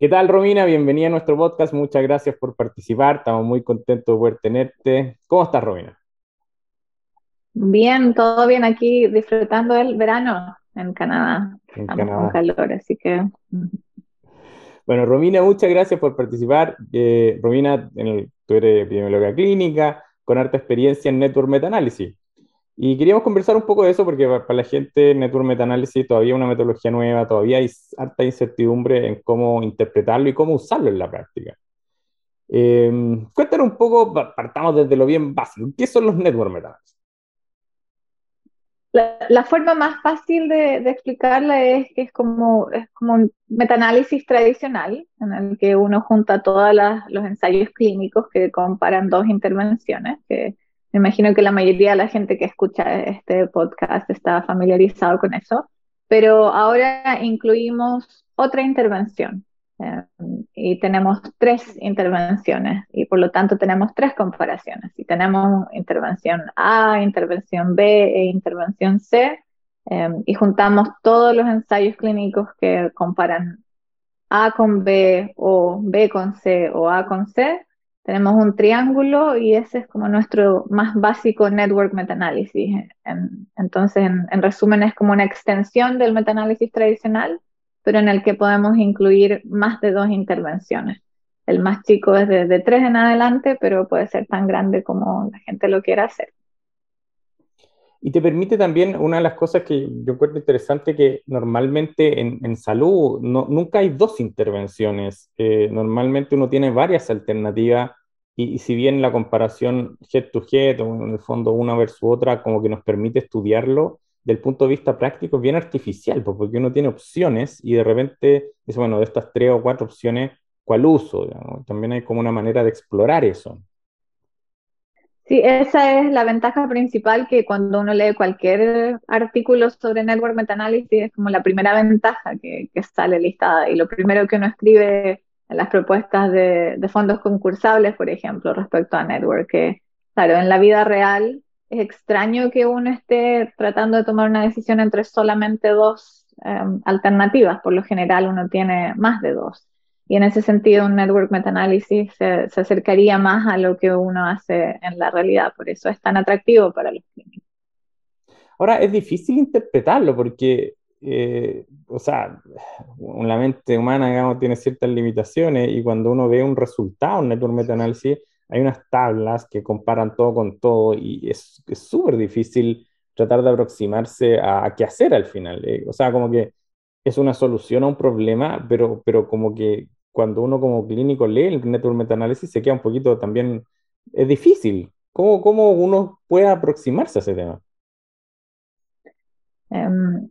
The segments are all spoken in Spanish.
¿Qué tal, Romina? Bienvenida a nuestro podcast. Muchas gracias por participar. Estamos muy contentos de poder tenerte. ¿Cómo estás, Romina? Bien, todo bien aquí, disfrutando del verano en Canadá. En Estamos Canadá. con calor, así que Bueno, Romina, muchas gracias por participar. Eh, Romina, en el- tú eres epidemióloga clínica con harta experiencia en Network Meta-Análisis. Y queríamos conversar un poco de eso porque pa- para la gente Network Meta-Análisis todavía es una metodología nueva, todavía hay harta incertidumbre en cómo interpretarlo y cómo usarlo en la práctica. Eh, cuéntanos un poco, pa- partamos desde lo bien básico. ¿Qué son los Network Meta-Análisis? la, la forma más fácil de, de explicarla es que es como, es como un metaanálisis tradicional en el que uno junta todos los ensayos clínicos que comparan dos intervenciones, que me imagino que la mayoría de la gente que escucha este podcast está familiarizado con eso, pero ahora incluimos otra intervención. eh, y tenemos tres intervenciones y por lo tanto tenemos tres comparaciones. Y tenemos intervención A, intervención B e intervención C eh, y juntamos todos los ensayos clínicos que comparan A con B o B con C o A con C. Tenemos un triángulo y ese es como nuestro más básico network metaanálisis. En- entonces, en, en resumen, es como una extensión del metaanálisis tradicional pero en el que podemos incluir más de dos intervenciones. El más chico es de, de tres en adelante, pero puede ser tan grande como la gente lo quiera hacer. Y te permite también, una de las cosas que yo encuentro interesante, que normalmente en, en salud no, nunca hay dos intervenciones, Eh, normalmente uno tiene varias alternativas y, si bien la comparación head to head, o en el fondo una versus otra, como que nos permite estudiarlo, del punto de vista práctico es bien artificial, porque uno tiene opciones y de repente dice, bueno, de estas tres o cuatro opciones, ¿cuál uso? También hay como una manera de explorar eso. Sí, esa es la ventaja principal que cuando uno lee cualquier artículo sobre network metaanálisis es como la primera ventaja que, sale listada y lo primero que uno escribe en las propuestas de, de fondos concursables, por ejemplo, respecto a network, que claro, en la vida real es extraño que uno esté tratando de tomar una decisión entre solamente dos eh, alternativas. Por lo general uno tiene más de dos. Y en ese sentido un network metaanálisis se, se acercaría más a lo que uno hace en la realidad. Por eso es tan atractivo para los clínicos. Ahora, es difícil interpretarlo porque, eh, o sea, la mente humana, digamos, tiene ciertas limitaciones y cuando uno ve un resultado, un network meta-análisis, hay unas tablas que comparan todo con todo y es súper difícil tratar de aproximarse a, a, qué hacer al final. Eh, o sea, como que es una solución a un problema, pero, pero como que cuando uno como clínico lee el network meta-análisis se queda un poquito también, es difícil. ¿Cómo, ¿Cómo uno puede aproximarse a ese tema? Um,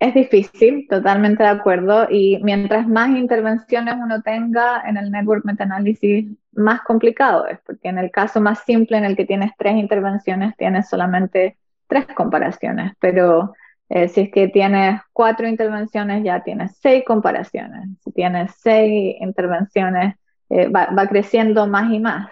es difícil, totalmente de acuerdo, y mientras más intervenciones uno tenga en el network metaanálisis, más complicado es, porque en el caso más simple en el que tienes tres intervenciones, tienes solamente tres comparaciones, pero eh, si es que tienes cuatro intervenciones, ya tienes seis comparaciones. Si tienes seis intervenciones, eh, va, va, creciendo más y más.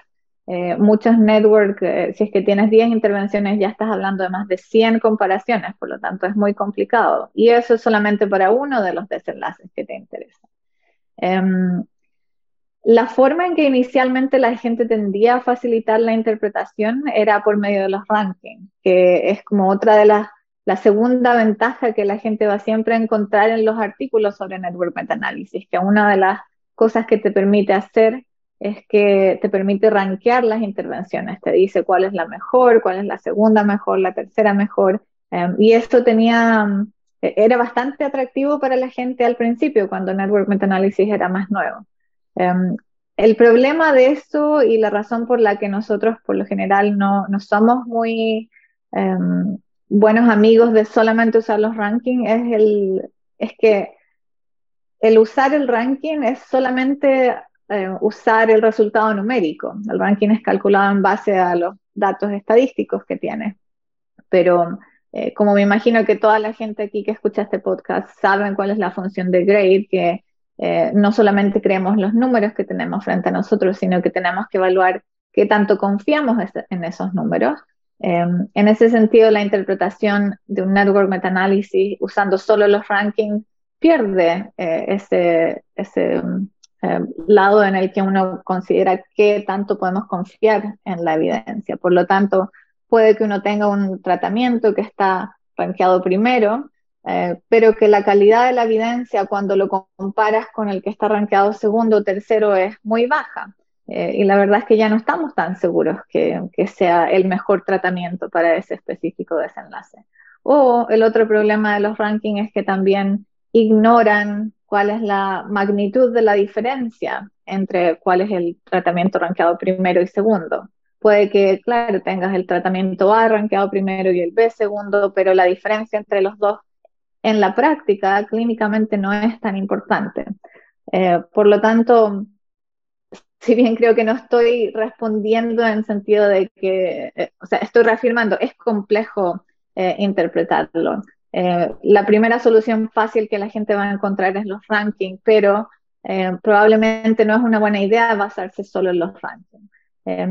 Eh, muchos networks, eh, si es que tienes 10 intervenciones, ya estás hablando de más de 100 comparaciones, por lo tanto es muy complicado. Y eso es solamente para uno de los desenlaces que te interesan. Em, la forma en que inicialmente la gente tendía a facilitar la interpretación era por medio de los rankings, que es como otra de las, la segunda ventaja que la gente va siempre a encontrar en los artículos sobre network metaanálisis, que una de las cosas que te permite hacer es que te permite rankear las intervenciones, te dice cuál es la mejor, cuál es la segunda mejor, la tercera mejor, um, y esto tenía, era bastante atractivo para la gente al principio, cuando Network Meta-Análisis era más nuevo. Um, el problema de eso y la razón por la que nosotros por lo general no, no somos muy um, buenos amigos de solamente usar los rankings es, el, es que el usar el ranking es solamente eh, usar el resultado numérico. El ranking es calculado en base a los datos estadísticos que tiene. Pero eh, como me imagino que toda la gente aquí que escucha este podcast saben cuál es la función de grade, que eh, no solamente creemos los números que tenemos frente a nosotros, sino que tenemos que evaluar qué tanto confiamos en esos números. Um, en ese sentido, la interpretación de un network metaanálisis usando solo los rankings pierde eh, ese, ese eh, lado en el que uno considera qué tanto podemos confiar en la evidencia. Por lo tanto, puede que uno tenga un tratamiento que está rankeado primero, eh, pero que la calidad de la evidencia cuando lo comparas con el que está rankeado segundo o tercero es muy baja. Y la verdad es que ya no estamos tan seguros que, que sea el mejor tratamiento para ese específico desenlace. O el otro problema de los rankings es que también ignoran cuál es la magnitud de la diferencia entre cuál es el tratamiento rankeado primero y segundo. Puede que, claro, tengas el tratamiento A rankeado primero y el B segundo, pero la diferencia entre los dos en la práctica clínicamente no es tan importante. Eh, por lo tanto, si bien creo que no estoy respondiendo en sentido de que, eh, o sea, estoy reafirmando, es complejo eh, interpretarlo. Eh, la primera solución fácil que la gente va a encontrar es los rankings, pero eh, probablemente no es una buena idea basarse solo en los rankings.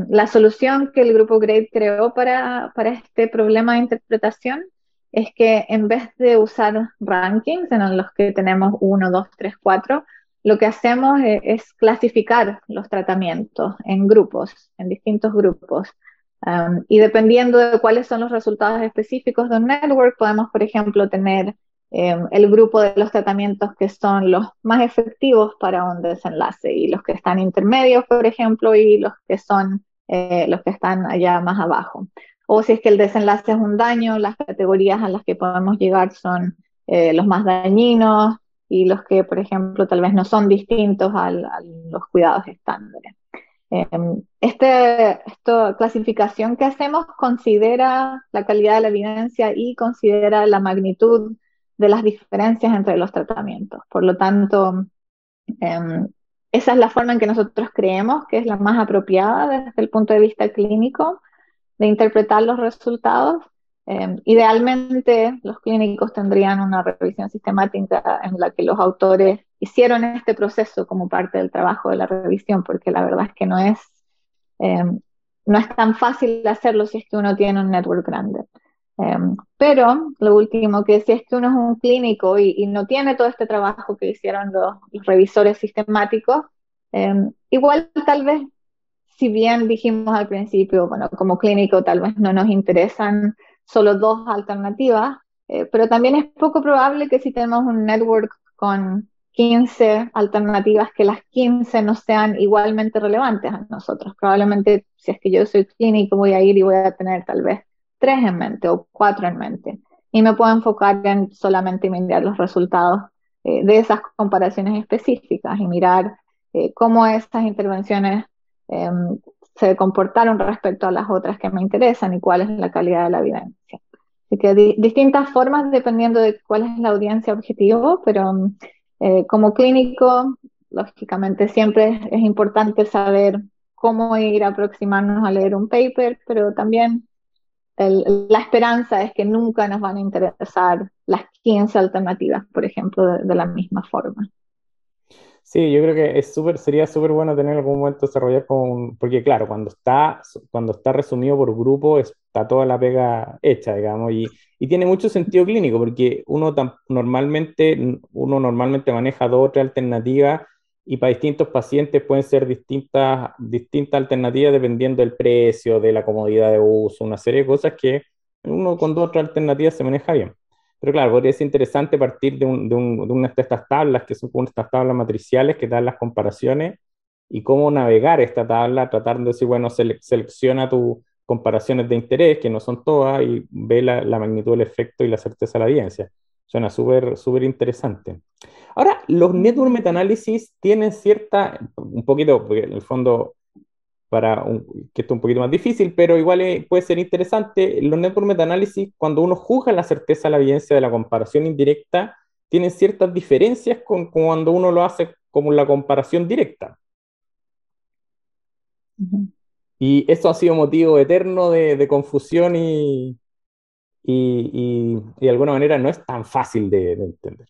la solución que el grupo GRADE creó para, para este problema de interpretación es que en vez de usar rankings en los que tenemos 1, 2, 3, 4, lo que hacemos es clasificar los tratamientos en grupos, en distintos grupos. Um, y dependiendo de cuáles son los resultados específicos de un network, podemos, por ejemplo, tener em, el grupo de los tratamientos que son los más efectivos para un desenlace y los que están intermedios, por ejemplo, y los que son eh, los que están allá más abajo. O si es que el desenlace es un daño, las categorías a las que podemos llegar son eh, los más dañinos y los que, por ejemplo, tal vez no son distintos a los cuidados estándares. Em, este, esta clasificación que hacemos considera la calidad de la evidencia y considera la magnitud de las diferencias entre los tratamientos. Por lo tanto, em, esa es la forma en que nosotros creemos que es la más apropiada desde el punto de vista clínico de interpretar los resultados. Em, idealmente, los clínicos tendrían una revisión sistemática en la que los autores hicieron este proceso como parte del trabajo de la revisión, porque la verdad es que no es, eh, no es tan fácil hacerlo si es que uno tiene un network grande. Eh, pero lo último, que si es que uno es un clínico y, no tiene todo este trabajo que hicieron los, revisores sistemáticos, igual tal vez, si bien dijimos al principio, bueno, como clínico tal vez no nos interesan solo dos alternativas, pero también es poco probable que si tenemos un network con 15 alternativas que las 15 no sean igualmente relevantes a nosotros. Probablemente si es que yo soy clínico voy a ir y voy a tener tal vez tres en mente o cuatro en mente. Y me puedo enfocar en solamente mirar los resultados eh, de esas comparaciones específicas y mirar eh, cómo estas intervenciones em, se comportaron respecto a las otras que me interesan y cuál es la calidad de la evidencia. Así que distintas formas dependiendo de cuál es la audiencia objetivo, pero eh, como clínico, lógicamente siempre es importante saber cómo ir a aproximarnos a leer un paper, pero también la esperanza es que nunca nos van a interesar las 15 alternativas, por ejemplo, de la misma forma. Sí, yo creo que es súper, sería súper bueno tener algún momento desarrollar con, porque claro, cuando está, cuando está resumido por grupo está toda la pega hecha, digamos, y, y tiene mucho sentido clínico, porque uno normalmente, uno normalmente maneja dos o tres alternativas y para distintos pacientes pueden ser distintas, distintas alternativas dependiendo del precio, de la comodidad de uso, una serie de cosas que uno con dos o tres alternativas se maneja bien. Pero claro, podría ser interesante partir de, un, de, un, de una de estas tablas, que son como estas tablas matriciales que dan las comparaciones, y cómo navegar esta tabla tratando de decir, bueno, selecciona tus comparaciones de interés, que no son todas, y ve la, la magnitud del efecto y la certeza de la evidencia. Suena súper, súper interesante. Ahora, los network meta-análisis tienen cierta, un poquito, porque en el fondo para que esto es un poquito más difícil, pero igual puede ser interesante. Los network meta-análisis, cuando uno juzga la certeza de la evidencia de la comparación indirecta, tienen ciertas diferencias con, cuando uno lo hace como la comparación directa. Y eso ha sido motivo eterno de, confusión y, y, de alguna manera no es tan fácil de, entender.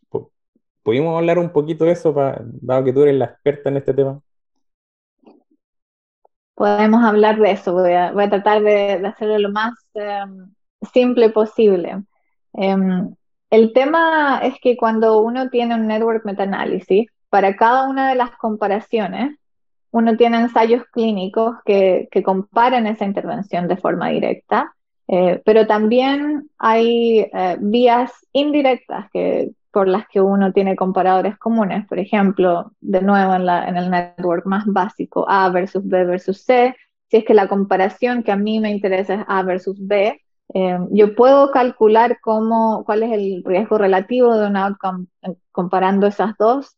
¿Pudimos hablar un poquito de eso, para, dado que tú eres la experta en este tema? Podemos hablar de eso. Voy a, tratar de, hacerlo lo más em, simple posible. Em, El tema es que cuando uno tiene un network meta-análisis, para cada una de las comparaciones, uno tiene ensayos clínicos que, que comparan esa intervención de forma directa, eh, pero también hay eh, vías indirectas que, por las que uno tiene comparadores comunes. Por ejemplo, de nuevo en, el network más básico, A versus B versus C, si es que la comparación que a mí me interesa es A versus B, eh, yo puedo calcular cómo, cuál es el riesgo relativo de un outcome comparando esas dos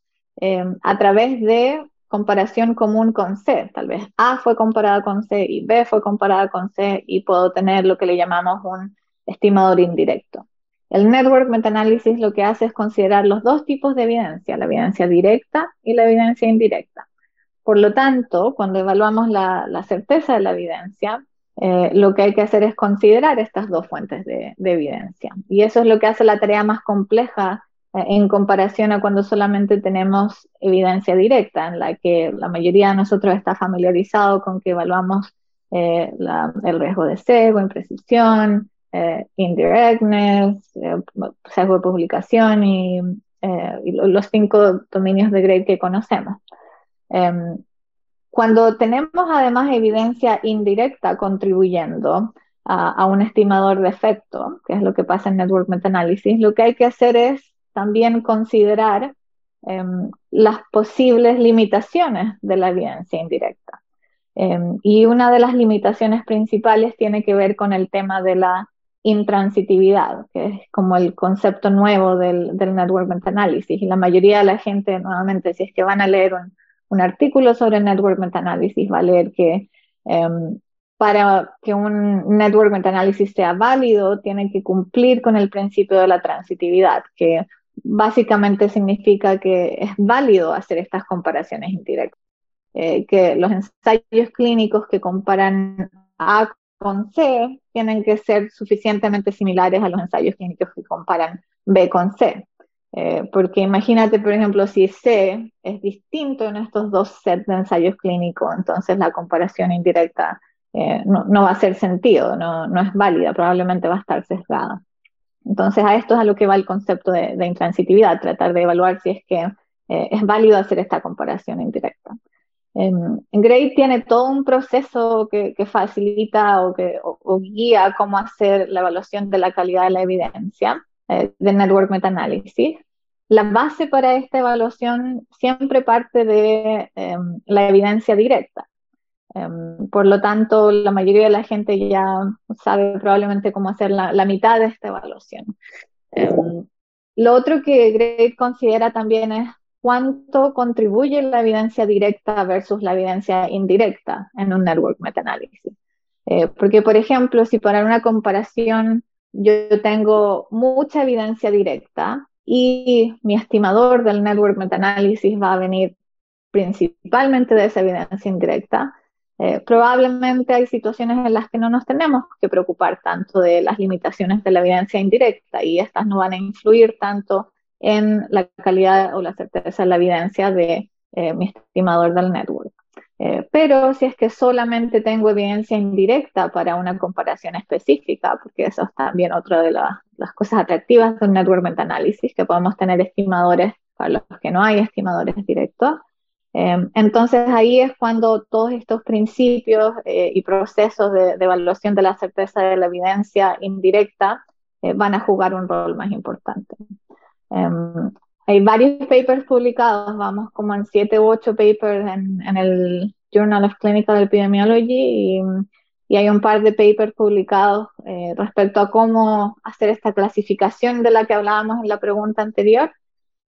a través de comparación común con C. Tal vez A fue comparada con C y B fue comparada con C y puedo tener lo que le llamamos un estimador indirecto. El network metaanálisis lo que hace es considerar los dos tipos de evidencia, la evidencia directa y la evidencia indirecta. Por lo tanto, cuando evaluamos la, certeza de la evidencia, eh, lo que hay que hacer es considerar estas dos fuentes de, de evidencia. Y eso es lo que hace la tarea más compleja eh, en comparación a cuando solamente tenemos evidencia directa, en la que la mayoría de nosotros está familiarizado con que evaluamos eh, el riesgo de sesgo, imprecisión, eh, indirectness, eh, sesgo de publicación y, los cinco dominios de grade que conocemos. Em, cuando tenemos además evidencia indirecta contribuyendo a, un estimador de efecto, que es lo que pasa en Network Meta-Analysis, lo que hay que hacer es también considerar em, las posibles limitaciones de la evidencia indirecta. Em, y una de las limitaciones principales tiene que ver con el tema de la intransitividad, que es como el concepto nuevo del, del network meta-análisis. Y la mayoría de la gente, nuevamente, si es que van a leer un, artículo sobre network meta-análisis, va a leer que em, para que un network meta-análisis sea válido, tiene que cumplir con el principio de la transitividad, que básicamente significa que es válido hacer estas comparaciones indirectas. Eh, que los ensayos clínicos que comparan A con C tienen que ser suficientemente similares a los ensayos clínicos que comparan B con C. Eh, porque imagínate, por ejemplo, si C es distinto en estos dos sets de ensayos clínicos, entonces la comparación indirecta eh, no, va a hacer sentido, no, es válida, probablemente va a estar sesgada. Entonces, a esto es a lo que va el concepto de, intransitividad, tratar de evaluar si es que eh, es válido hacer esta comparación indirecta. En, Gray tiene todo un proceso que, facilita o que guía cómo hacer la evaluación de la calidad de la evidencia eh, de Network Meta-Análisis. La base para esta evaluación siempre parte de em, la evidencia directa. Em, por lo tanto, la mayoría de la gente ya sabe probablemente cómo hacer la, mitad de esta evaluación. Em, lo otro que Greg considera también es cuánto contribuye la evidencia directa versus la evidencia indirecta en un network meta-análisis. Eh, porque, por ejemplo, si para una comparación yo tengo mucha evidencia directa y mi estimador del network meta-análisis va a venir principalmente de esa evidencia indirecta, eh, probablemente hay situaciones en las que no nos tenemos que preocupar tanto de las limitaciones de la evidencia indirecta y estas no van a influir tanto en la calidad o la certeza de la evidencia de eh, mi estimador del network. Eh, pero si es que solamente tengo evidencia indirecta para una comparación específica, porque eso es también otra de las cosas atractivas de un network meta-análisis, que podemos tener estimadores para los que no hay estimadores directos, Em, entonces ahí es cuando todos estos principios eh, y procesos de, evaluación de la certeza de la evidencia indirecta eh, van a jugar un rol más importante. Em, hay varios papers publicados, vamos como en siete u ocho papers en, el Journal of Clinical Epidemiology y, hay un par de papers publicados eh, respecto a cómo hacer esta clasificación de la que hablábamos en la pregunta anterior.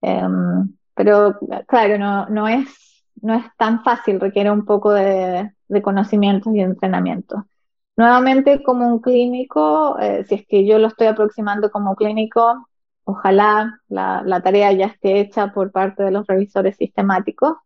Em, pero claro, no, no es no es tan fácil, requiere un poco de, conocimientos y entrenamiento. Nuevamente, como un clínico, eh, si es que yo lo estoy aproximando como clínico, ojalá la, tarea ya esté hecha por parte de los revisores sistemáticos,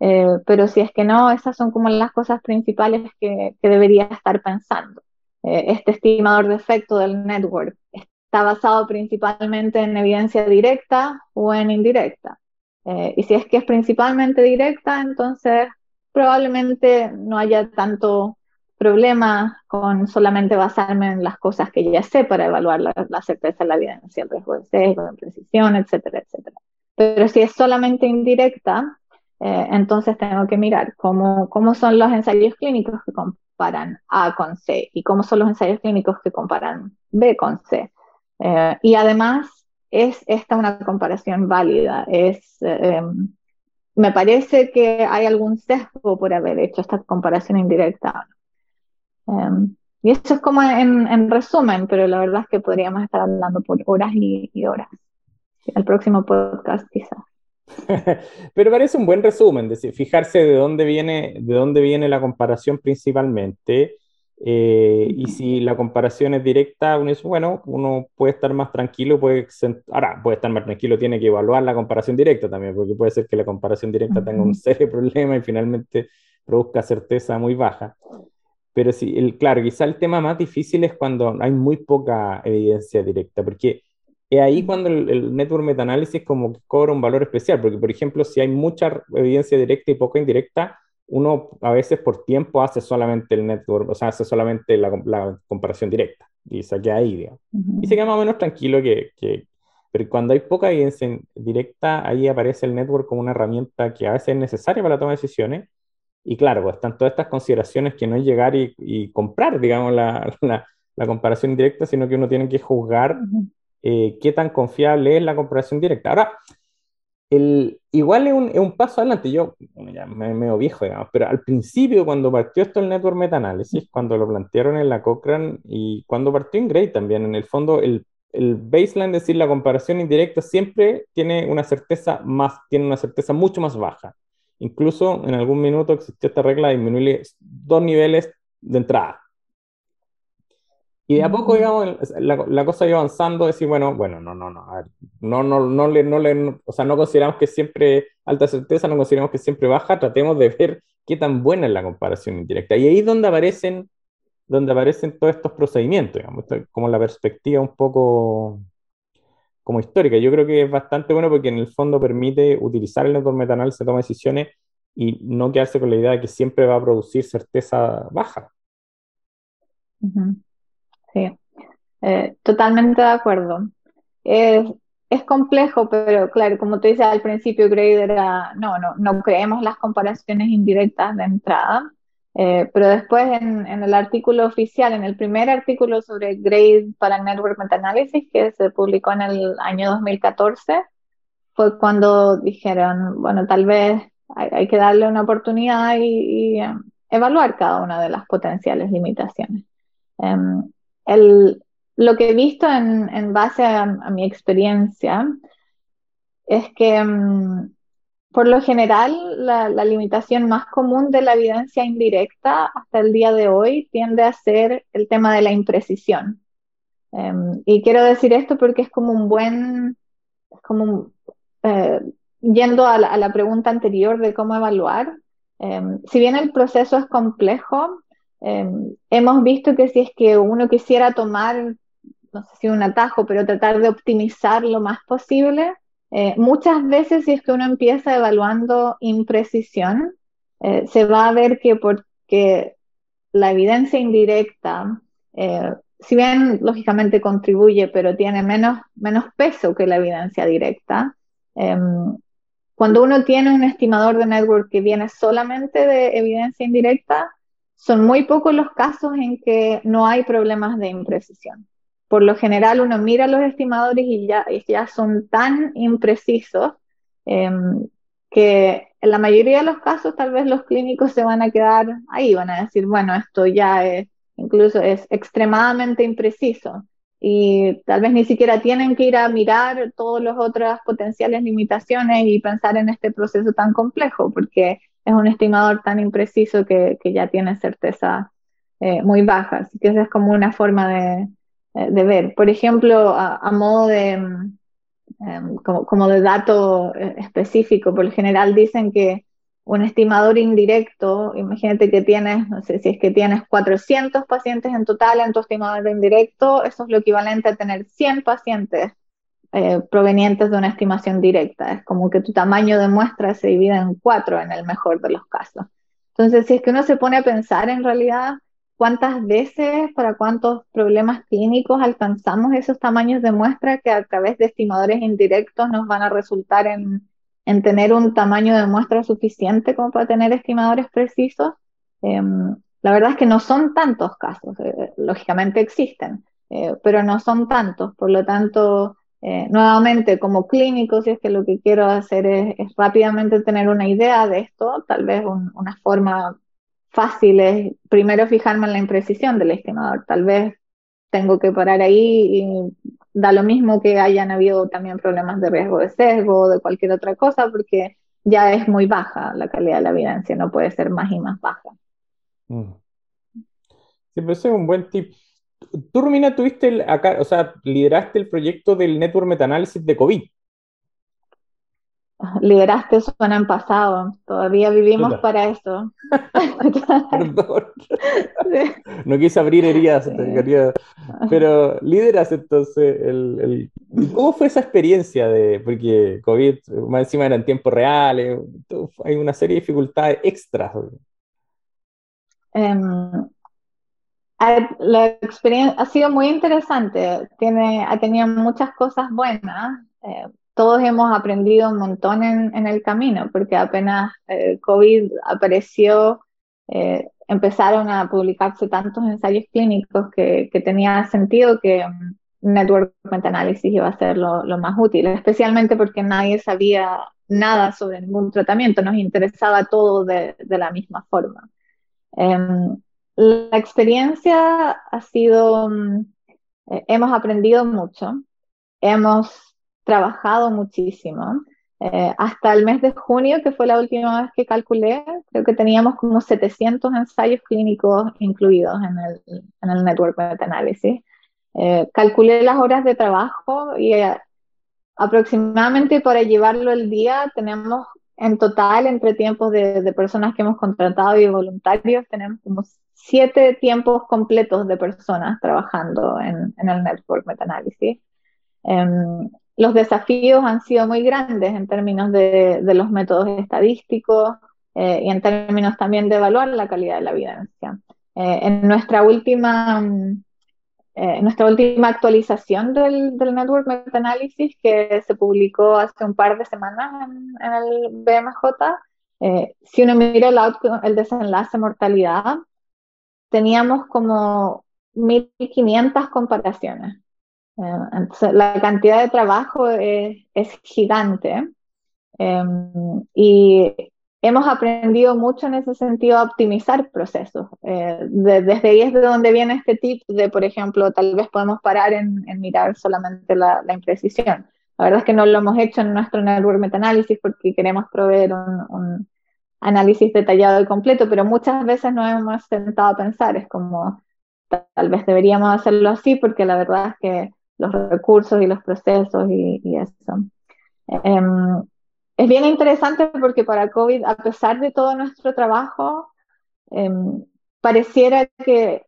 eh, pero si es que no, esas son como las cosas principales que, debería estar pensando. Eh, este estimador de efecto del network está basado principalmente en evidencia directa o en indirecta. Eh, y si es que es principalmente directa, entonces probablemente no haya tanto problema con solamente basarme en las cosas que ya sé para evaluar la, certeza de la evidencia, el riesgo de sesgo, la precisión, etcétera, etcétera. Pero si es solamente indirecta, eh, entonces tengo que mirar cómo, cómo son los ensayos clínicos que comparan A con C y cómo son los ensayos clínicos que comparan B con C. Eh, y además, es esta una comparación válida. Es, eh, me parece que hay algún sesgo por haber hecho esta comparación indirecta. Em, y eso es como en, resumen, pero la verdad es que podríamos estar hablando por horas y, horas. El próximo podcast quizás. pero parece un buen resumen, decir, fijarse de dónde viene, de dónde viene la comparación principalmente. Eh, y si la comparación es directa, uno dice, bueno, uno puede estar más tranquilo, puede, ahora puede estar más tranquilo, tiene que evaluar la comparación directa también, porque puede ser que la comparación directa tenga un serio problema y finalmente produzca certeza muy baja. Pero sí, el, claro, quizá el tema más difícil es cuando hay muy poca evidencia directa, porque es ahí cuando el, network metaanálisis como que cobra un valor especial, porque por ejemplo, si hay mucha evidencia directa y poca indirecta, uno a veces por tiempo hace solamente el network, o sea, hace solamente la, comparación directa y se queda ahí, digamos. Y se queda más o menos tranquilo que, que, pero cuando hay poca evidencia directa, ahí aparece el network como una herramienta que a veces es necesaria para la toma de decisiones y claro, pues están todas estas consideraciones que no es llegar y, comprar, digamos, la, la, comparación directa, sino que uno tiene que juzgar eh, qué tan confiable es la comparación directa. Ahora, el, igual es un, es un, paso adelante. Yo ya me veo viejo, digamos, pero al principio, cuando partió esto el Network Meta-Análisis, cuando lo plantearon en la Cochrane y cuando partió en Gray también, en el fondo, el, el baseline, es decir, la comparación indirecta siempre tiene una certeza más, tiene una certeza mucho más baja. Incluso en algún minuto existió esta regla de disminuir dos niveles de entrada. Y de a poco, digamos, la, cosa iba avanzando, decir, bueno, bueno, no, no, no, no, no, no le, no le, o sea, no consideramos que siempre alta certeza, no consideramos que siempre baja, tratemos de ver qué tan buena es la comparación indirecta. Y ahí es donde aparecen, donde aparecen todos estos procedimientos, digamos, como la perspectiva un poco como histórica. Yo creo que es bastante bueno porque en el fondo permite utilizar el network meta se toma decisiones y no quedarse con la idea de que siempre va a producir certeza baja. Sí, eh, totalmente de acuerdo. Es, complejo, pero claro, como tú dices al principio, Grader era, no, no, no creemos las comparaciones indirectas de entrada. Eh, pero después en, el artículo oficial, en el primer artículo sobre grade para Network Meta-Analysis que se publicó en el año 2014, fue cuando dijeron, bueno, tal vez hay, que darle una oportunidad y, em, evaluar cada una de las potenciales limitaciones. Em, el, lo que he visto en, base a, mi experiencia es que em, por lo general, la, limitación más común de la evidencia indirecta hasta el día de hoy tiende a ser el tema de la imprecisión. Em, y quiero decir esto porque es como un buen, como eh, yendo a la, pregunta anterior de cómo evaluar, em, si bien el proceso es complejo, em, hemos visto que si es que uno quisiera tomar, no sé si un atajo, pero tratar de optimizar lo más posible, eh, muchas veces si es que uno empieza evaluando imprecisión, eh, se va a ver que porque la evidencia indirecta, eh, si bien lógicamente contribuye, pero tiene menos, menos peso que la evidencia directa, em, cuando uno tiene un estimador de network que viene solamente de evidencia indirecta, son muy pocos los casos en que no hay problemas de imprecisión por lo general uno mira los estimadores y ya, ya son tan imprecisos em, que en la mayoría de los casos tal vez los clínicos se van a quedar ahí, van a decir, bueno, esto ya es, incluso es extremadamente impreciso y tal vez ni siquiera tienen que ir a mirar todas las otras potenciales limitaciones y pensar en este proceso tan complejo, porque es un estimador tan impreciso que, ya tiene certeza eh, muy baja. Así que esa es como una forma de, de ver. Por ejemplo, a, modo de, em, em, como, de dato eh, específico, por lo general dicen que un estimador indirecto, imagínate que tienes, no sé si es que tienes 400 pacientes en total en tu estimador indirecto, eso es lo equivalente a tener 100 pacientes eh, provenientes de una estimación directa. Es como que tu tamaño de muestra se divide en cuatro en el mejor de los casos. Entonces, si es que uno se pone a pensar en realidad, cuántas veces, para cuántos problemas clínicos alcanzamos esos tamaños de muestra que a través de estimadores indirectos nos van a resultar en, tener un tamaño de muestra suficiente como para tener estimadores precisos. Em, la verdad es que no son tantos casos, eh, lógicamente existen, eh, pero no son tantos. Por lo tanto, eh, nuevamente, como clínico, si es que lo que quiero hacer es, rápidamente tener una idea de esto, tal vez una forma fácil es primero fijarme en la imprecisión del estimador. Tal vez tengo que parar ahí y da lo mismo que hayan habido también problemas de riesgo de sesgo o de cualquier otra cosa, porque ya es muy baja la calidad de la evidencia, no puede ser más y más baja. Mm. Sí, ese es un buen tip. Tú, Romina, tuviste acá, o sea, lideraste el proyecto del Network Metanalysis de COVID. Lideraste suena en pasado, todavía vivimos para eso. Perdón. No quise abrir heridas, pero lideras entonces el, ¿Cómo fue esa experiencia de, porque COVID, más encima era en tiempo real, hay una serie de dificultades extras? Em, la experiencia ha sido muy interesante, Tiene, ha tenido muchas cosas buenas. Eh, todos hemos aprendido un montón en, el camino, porque apenas eh, COVID apareció, eh, empezaron a publicarse tantos ensayos clínicos que, tenía sentido que um, Network Meta-Análisis iba a ser lo, más útil, especialmente porque nadie sabía nada sobre ningún tratamiento, nos interesaba todo de, de la misma forma. Em, la experiencia ha sido, mm, eh, hemos aprendido mucho, hemos trabajado muchísimo. Eh, hasta el mes de junio, que fue la última vez que calculé, creo que teníamos como 700 ensayos clínicos incluidos en el, en el Network Meta-Análisis. Eh, calculé las horas de trabajo y aproximadamente para llevarlo el día tenemos en total, entre tiempos de, personas que hemos contratado y voluntarios, tenemos como siete tiempos completos de personas trabajando en, el Network Meta-Análisis. Em, los desafíos han sido muy grandes en términos de, los métodos estadísticos eh, y en términos también de evaluar la calidad de la evidencia. Eh, en nuestra última eh, nuestra última actualización del, del Network Meta-Análisis que se publicó hace un par de semanas en, el BMJ, eh, si uno mira el, el desenlace mortalidad, teníamos como 1.500 comparaciones. Eh, entonces, la cantidad de trabajo es, es gigante. y hemos aprendido mucho en ese sentido a optimizar procesos. Eh, desde ahí es de donde viene este tip de, por ejemplo, tal vez podemos parar en, mirar solamente la, imprecisión. La verdad es que no lo hemos hecho en nuestro network metaanálisis porque queremos proveer un, análisis detallado y completo, pero muchas veces no hemos sentado a pensar, es como tal vez deberíamos hacerlo así porque la verdad es que los recursos y los procesos y, eso. Um, es bien interesante porque para COVID, a pesar de todo nuestro trabajo, em, pareciera que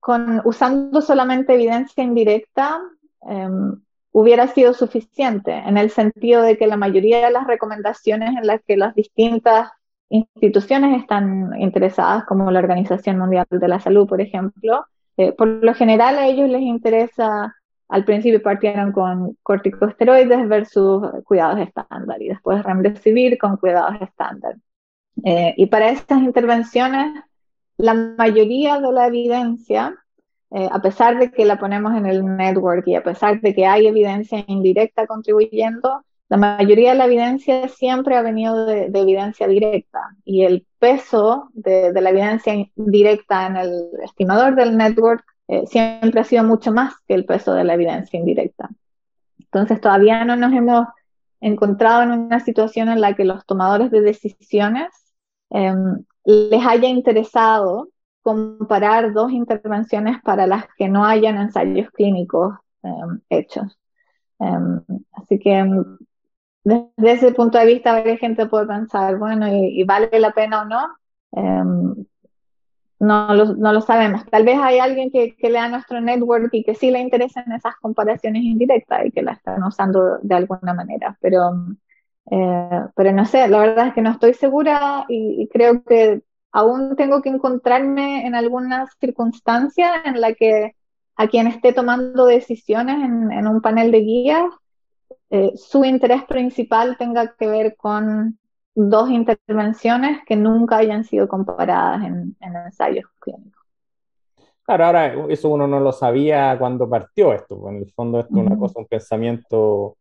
con, usando solamente evidencia indirecta em, hubiera sido suficiente, en el sentido de que la mayoría de las recomendaciones en las que las distintas instituciones están interesadas, como la Organización Mundial de la Salud, por ejemplo, eh, por lo general a ellos les interesa al principio partieron con corticosteroides versus cuidados estándar y después remdesivir con cuidados estándar. Eh, y para estas intervenciones, la mayoría de la evidencia, eh, a pesar de que la ponemos en el network y a pesar de que hay evidencia indirecta contribuyendo, la mayoría de la evidencia siempre ha venido de, evidencia directa y el peso de, de, la evidencia directa en el estimador del network eh, siempre ha sido mucho más que el peso de la evidencia indirecta. Entonces todavía no nos hemos encontrado en una situación en la que los tomadores de decisiones em, les haya interesado comparar dos intervenciones para las que no hayan ensayos clínicos em, hechos. Em, así que desde ese punto de vista, la gente puede pensar, bueno, ¿y, vale la pena o no? No lo, no lo sabemos. Tal vez hay alguien que, que, lea nuestro network y que sí le interesen esas comparaciones indirectas y que la están usando de alguna manera, pero, eh, pero no sé, la verdad es que no estoy segura y, creo que aún tengo que encontrarme en alguna circunstancia en la que a quien esté tomando decisiones en, un panel de guías, eh, su interés principal tenga que ver con dos intervenciones que nunca hayan sido comparadas en, ensayos clínicos. Claro, ahora eso uno no lo sabía cuando partió esto, pues, en el fondo esto es una cosa, un pensamiento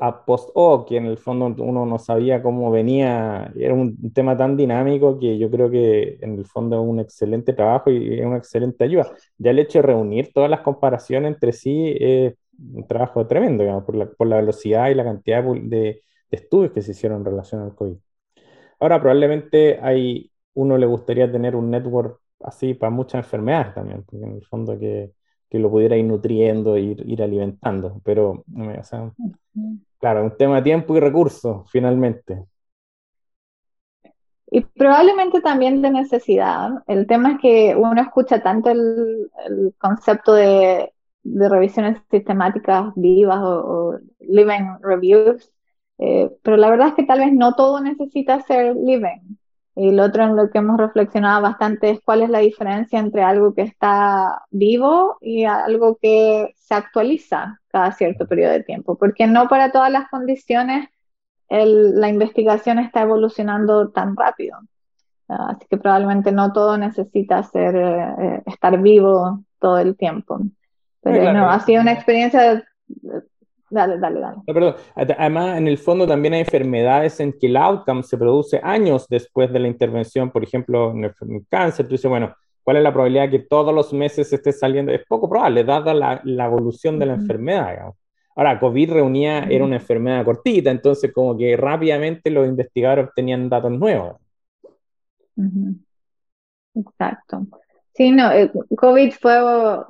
a post hoc, que en el fondo uno no sabía cómo venía, era un tema tan dinámico que yo creo que en el fondo es un excelente trabajo y es una excelente ayuda. Ya el hecho de reunir todas las comparaciones entre sí es un trabajo tremendo, digamos, por la, por la velocidad y la cantidad de, de, estudios que se hicieron en relación al COVID. Ahora, probablemente hay, uno le gustaría tener un network así para muchas enfermedades también, porque en el fondo que que lo pudiera ir nutriendo, ir, ir alimentando. Pero, o sea, claro, un tema de tiempo y recursos, finalmente. Y probablemente también de necesidad. El tema es que uno escucha tanto el, concepto de, de, revisiones sistemáticas vivas o, living reviews, eh, pero la verdad es que tal vez no todo necesita ser living. Y lo otro en lo que hemos reflexionado bastante es cuál es la diferencia entre algo que está vivo y algo que se actualiza cada cierto periodo de tiempo, porque no para todas las condiciones la investigación está evolucionando tan rápido. Así que probablemente no todo necesita ser, eh, estar vivo todo el tiempo. Pero no, ha sido una experiencia Dale, dale, dale. perdón. Además, en el fondo también hay enfermedades en que el outcome se produce años después de la intervención. Por ejemplo, en el cáncer, tú dices, bueno, ¿cuál es la probabilidad que todos los meses esté saliendo? Es poco probable, dada la, la evolución de la enfermedad. Ahora, COVID reunía, era una enfermedad cortita, entonces como que rápidamente los investigadores obtenían datos nuevos. Exacto. Sí, no, eh, COVID fue,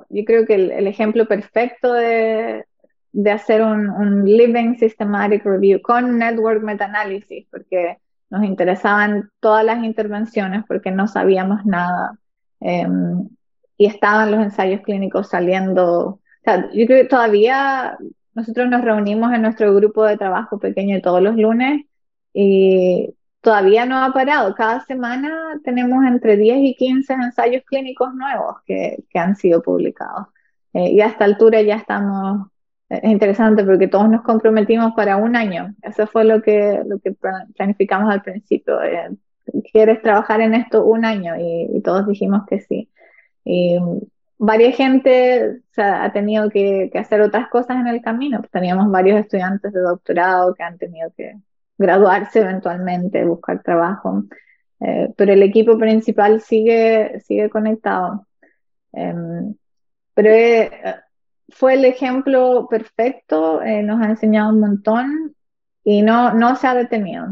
yo creo que el ejemplo perfecto de, de hacer un, Living Systematic Review con Network Meta-Análisis, porque nos interesaban todas las intervenciones, porque no sabíamos nada. Em, y estaban los ensayos clínicos saliendo. Yo creo que todavía nosotros nos reunimos en nuestro grupo de trabajo pequeño todos los lunes y todavía no ha parado. Cada semana tenemos entre 10 y 15 ensayos clínicos nuevos que, que han sido publicados. Eh, y a esta altura ya estamos es interesante porque todos nos comprometimos para un año. Eso fue lo que, lo que planificamos al principio. ¿Quieres trabajar en esto un año? Y, todos dijimos que sí. Y varias gente ha tenido que, hacer otras cosas en el camino. Teníamos varios estudiantes de doctorado que han tenido que graduarse eventualmente, buscar trabajo. Eh, pero el equipo principal sigue, sigue conectado. Em, pero eh, fue el ejemplo perfecto, eh, nos ha enseñado un montón y no, no se ha detenido.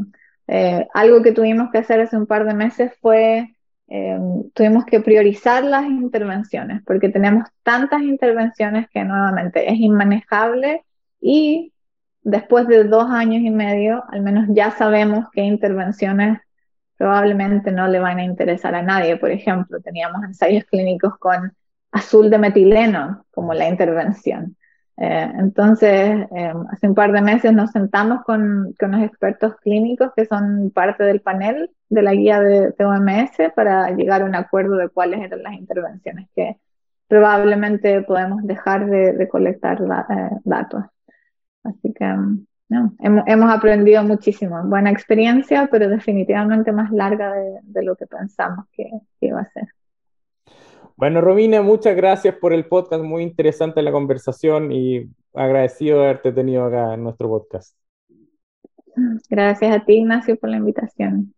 Eh, algo que tuvimos que hacer hace un par de meses fue, eh, tuvimos que priorizar las intervenciones, porque tenemos tantas intervenciones que nuevamente es inmanejable y después de dos años y medio, al menos ya sabemos qué intervenciones probablemente no le van a interesar a nadie. Por ejemplo, teníamos ensayos clínicos con azul de metileno como la intervención. Eh, entonces, eh, hace un par de meses nos sentamos con, con, los expertos clínicos que son parte del panel de la guía de, OMS para llegar a un acuerdo de cuáles eran las intervenciones que probablemente podemos dejar de, colectar eh, datos. Así que no, hemos, hemos, aprendido muchísimo. Buena experiencia, pero definitivamente más larga de, de lo que pensamos que, que iba a ser. Bueno, Romina, muchas gracias por el podcast, muy interesante la conversación y agradecido de haberte tenido acá en nuestro podcast. Gracias a ti, Ignacio, por la invitación.